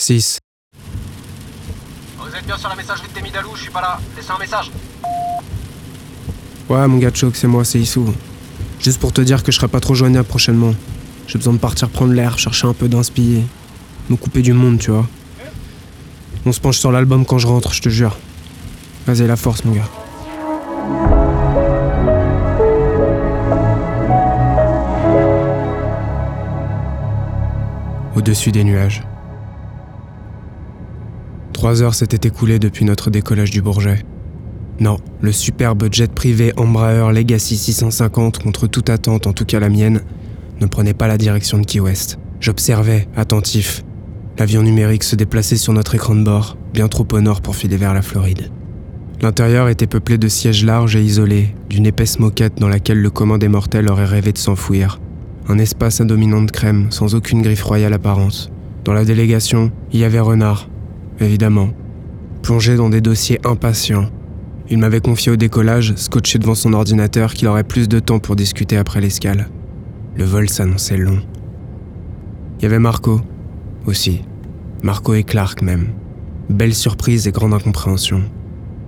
6. Vous êtes bien sur la messagerie de Temidalou, je suis pas là. Laissez un message. Ouais, mon gars de choc, c'est moi, c'est Issou. Juste pour te dire que je serai pas trop joignable prochainement. J'ai besoin de partir prendre l'air, chercher un peu d'inspi. Me couper du monde, tu vois. On se penche sur l'album quand je rentre, je te jure. Vas-y, la force, mon gars. Au-dessus des nuages. Trois heures s'étaient écoulées depuis notre décollage du Bourget. Non, le superbe jet privé Embraer Legacy 650, contre toute attente, en tout cas la mienne, ne prenait pas la direction de Key West. J'observais, attentif. L'avion numérique se déplaçait sur notre écran de bord, bien trop au nord pour filer vers la Floride. L'intérieur était peuplé de sièges larges et isolés, d'une épaisse moquette dans laquelle le commun des mortels aurait rêvé de s'enfouir. Un espace à dominante crème, sans aucune griffe royale apparente. Dans la délégation, il y avait Renard, évidemment, plongé dans des dossiers impatients. Il m'avait confié au décollage, scotché devant son ordinateur, qu'il aurait plus de temps pour discuter après l'escale. Le vol s'annonçait long. Il y avait Marco, aussi. Marco et Clark même. Belle surprise et grande incompréhension.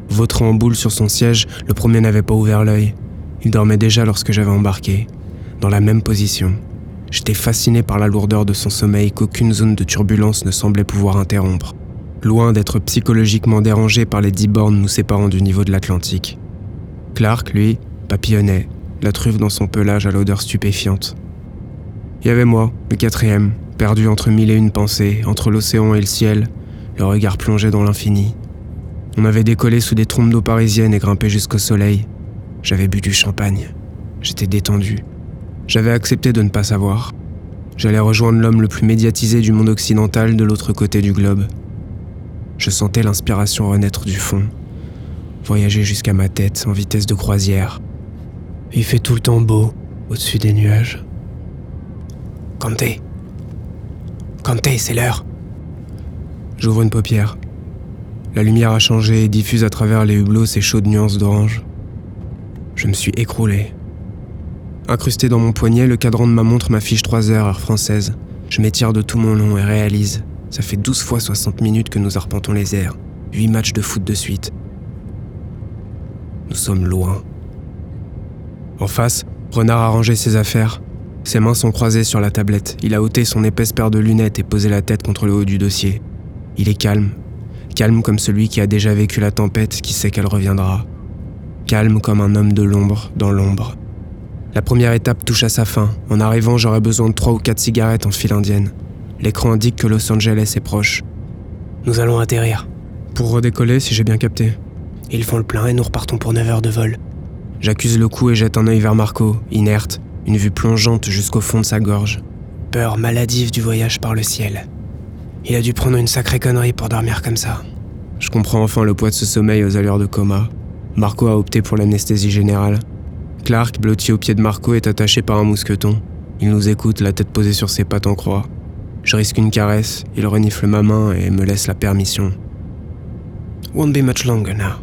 Vautrant en boule sur son siège, le premier n'avait pas ouvert l'œil. Il dormait déjà lorsque j'avais embarqué, dans la même position. J'étais fasciné par la lourdeur de son sommeil qu'aucune zone de turbulence ne semblait pouvoir interrompre loin d'être psychologiquement dérangé par les dix bornes nous séparant du niveau de l'Atlantique. Clark, lui, papillonnait, la truffe dans son pelage à l'odeur stupéfiante. Il y avait moi, le quatrième, perdu entre mille et une pensées, entre l'océan et le ciel, le regard plongé dans l'infini. On avait décollé sous des trompes d'eau parisiennes et grimpé jusqu'au soleil. J'avais bu du champagne. J'étais détendu. J'avais accepté de ne pas savoir. J'allais rejoindre l'homme le plus médiatisé du monde occidental de l'autre côté du globe. Je sentais l'inspiration renaître du fond, voyager jusqu'à ma tête en vitesse de croisière. Il fait tout le temps beau au-dessus des nuages. Kanté Kanté, c'est l'heure J'ouvre une paupière. La lumière a changé et diffuse à travers les hublots ses chaudes nuances d'orange. Je me suis écroulé. Incrusté dans mon poignet, le cadran de ma montre m'affiche 3 heures, heure française. Je m'étire de tout mon long et réalise ça fait 12 fois 60 minutes que nous arpentons les airs, 8 matchs de foot de suite. Nous sommes loin. En face, Renard a rangé ses affaires. Ses mains sont croisées sur la tablette. Il a ôté son épaisse paire de lunettes et posé la tête contre le haut du dossier. Il est calme. Calme comme celui qui a déjà vécu la tempête, qui sait qu'elle reviendra. Calme comme un homme de l'ombre dans l'ombre. La première étape touche à sa fin. En arrivant, j'aurai besoin de 3 ou 4 cigarettes en file indienne. L'écran indique que Los Angeles est proche. Nous allons atterrir. Pour redécoller, si j'ai bien capté. Ils font le plein et nous repartons pour 9 heures de vol. J'accuse le coup et jette un œil vers Marco, inerte, une vue plongeante jusqu'au fond de sa gorge. Peur maladive du voyage par le ciel. Il a dû prendre une sacrée connerie pour dormir comme ça. Je comprends enfin le poids de ce sommeil aux allures de coma. Marco a opté pour l'anesthésie générale. Clark, blotti au pied de Marco, est attaché par un mousqueton. Il nous écoute, la tête posée sur ses pattes en croix. Je risque une caresse, il renifle ma main et me laisse la permission. Won't be much longer now.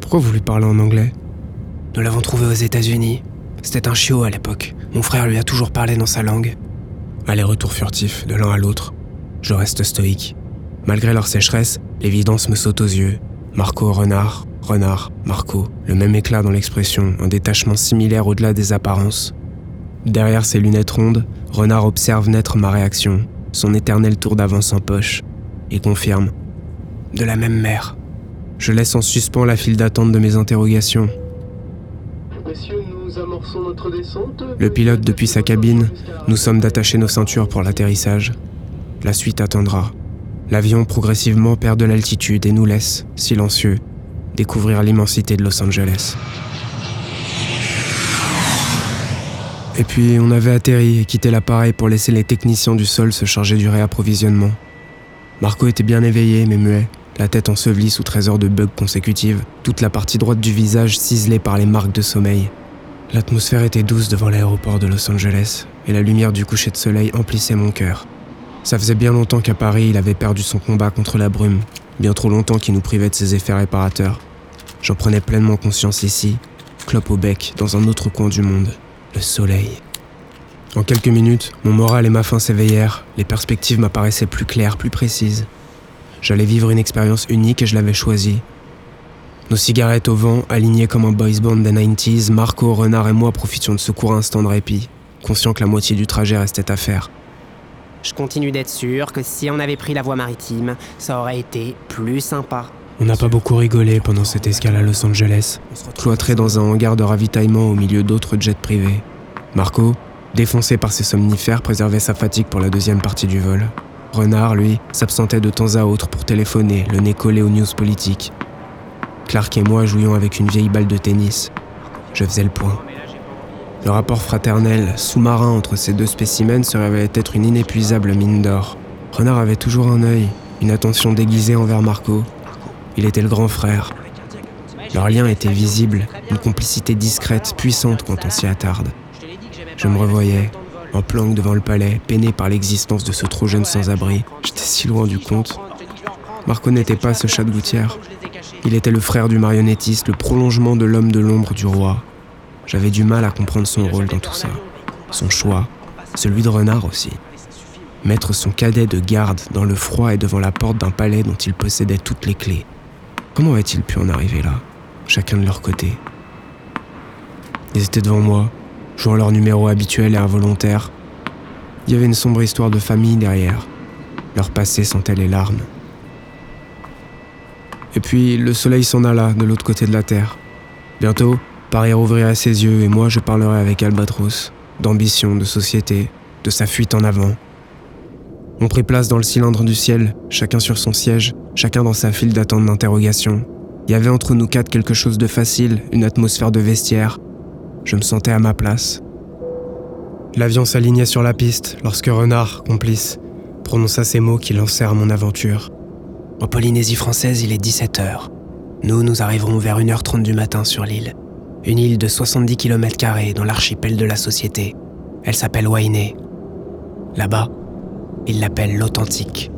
Pourquoi vous lui parlez en anglais? Nous l'avons trouvé aux États-Unis. C'était un chiot à l'époque. Mon frère lui a toujours parlé dans sa langue. Aller-retour furtif, de l'un à l'autre. Je reste stoïque. Malgré leur sécheresse, l'évidence me saute aux yeux. Marco, renard, renard, Marco. Le même éclat dans l'expression, un détachement similaire au-delà des apparences. Derrière ses lunettes rondes, Renard observe naître ma réaction, son éternel tour d'avance en poche, et confirme. De la même mère. Je laisse en suspens la file d'attente de mes interrogations. Le pilote depuis sa cabine, nous sommes d'attacher nos ceintures pour l'atterrissage. La suite attendra. L'avion progressivement perd de l'altitude et nous laisse, silencieux, découvrir l'immensité de Los Angeles. Et puis on avait atterri et quitté l'appareil pour laisser les techniciens du sol se charger du réapprovisionnement. Marco était bien éveillé mais muet, la tête ensevelie sous 13 heures de bugs consécutives, toute la partie droite du visage ciselée par les marques de sommeil. L'atmosphère était douce devant l'aéroport de Los Angeles et la lumière du coucher de soleil emplissait mon cœur. Ça faisait bien longtemps qu'à Paris il avait perdu son combat contre la brume, bien trop longtemps qu'il nous privait de ses effets réparateurs. J'en prenais pleinement conscience ici, clope au bec, dans un autre coin du monde le soleil. En quelques minutes, mon moral et ma faim s'éveillèrent, les perspectives m'apparaissaient plus claires, plus précises. J'allais vivre une expérience unique et je l'avais choisie. Nos cigarettes au vent, alignées comme un boys band des 90s, Marco, Renard et moi profitions de ce court instant de répit, conscients que la moitié du trajet restait à faire. Je continue d'être sûr que si on avait pris la voie maritime, ça aurait été plus sympa. On n'a pas beaucoup rigolé pendant cette escale à Los Angeles, cloîtré dans un hangar de ravitaillement au milieu d'autres jets privés. Marco, défoncé par ses somnifères, préservait sa fatigue pour la deuxième partie du vol. Renard, lui, s'absentait de temps à autre pour téléphoner, le nez collé aux news politiques. Clark et moi jouions avec une vieille balle de tennis. Je faisais le point. Le rapport fraternel, sous-marin entre ces deux spécimens se révélait être une inépuisable mine d'or. Renard avait toujours un œil, une attention déguisée envers Marco. Il était le grand frère. Leur lien était visible, une complicité discrète, puissante quand on s'y attarde. Je me revoyais, en planque devant le palais, peiné par l'existence de ce trop jeune sans-abri. J'étais si loin du compte. Marco n'était pas ce chat de gouttière. Il était le frère du marionnettiste, le prolongement de l'homme de l'ombre du roi. J'avais du mal à comprendre son rôle dans tout ça. Son choix, celui de renard aussi. Mettre son cadet de garde dans le froid et devant la porte d'un palais dont il possédait toutes les clés. Comment avait-il pu en arriver là, chacun de leur côté? Ils étaient devant moi, jouant leur numéro habituel et involontaire. Il y avait une sombre histoire de famille derrière. Leur passé sentait les larmes. Et puis le soleil s'en alla de l'autre côté de la terre. Bientôt, Paris rouvrirait ses yeux et moi je parlerai avec Albatros, d'ambition, de société, de sa fuite en avant. On prit place dans le cylindre du ciel, chacun sur son siège, chacun dans sa file d'attente d'interrogation. Il y avait entre nous quatre quelque chose de facile, une atmosphère de vestiaire. Je me sentais à ma place. L'avion s'alignait sur la piste lorsque Renard, complice, prononça ces mots qui lancèrent mon aventure. En Polynésie française, il est 17h. Nous, nous arriverons vers 1h30 du matin sur l'île une île de 70 km dans l'archipel de la société. Elle s'appelle Wainé. Là-bas, ils l'appellent l'Authentique.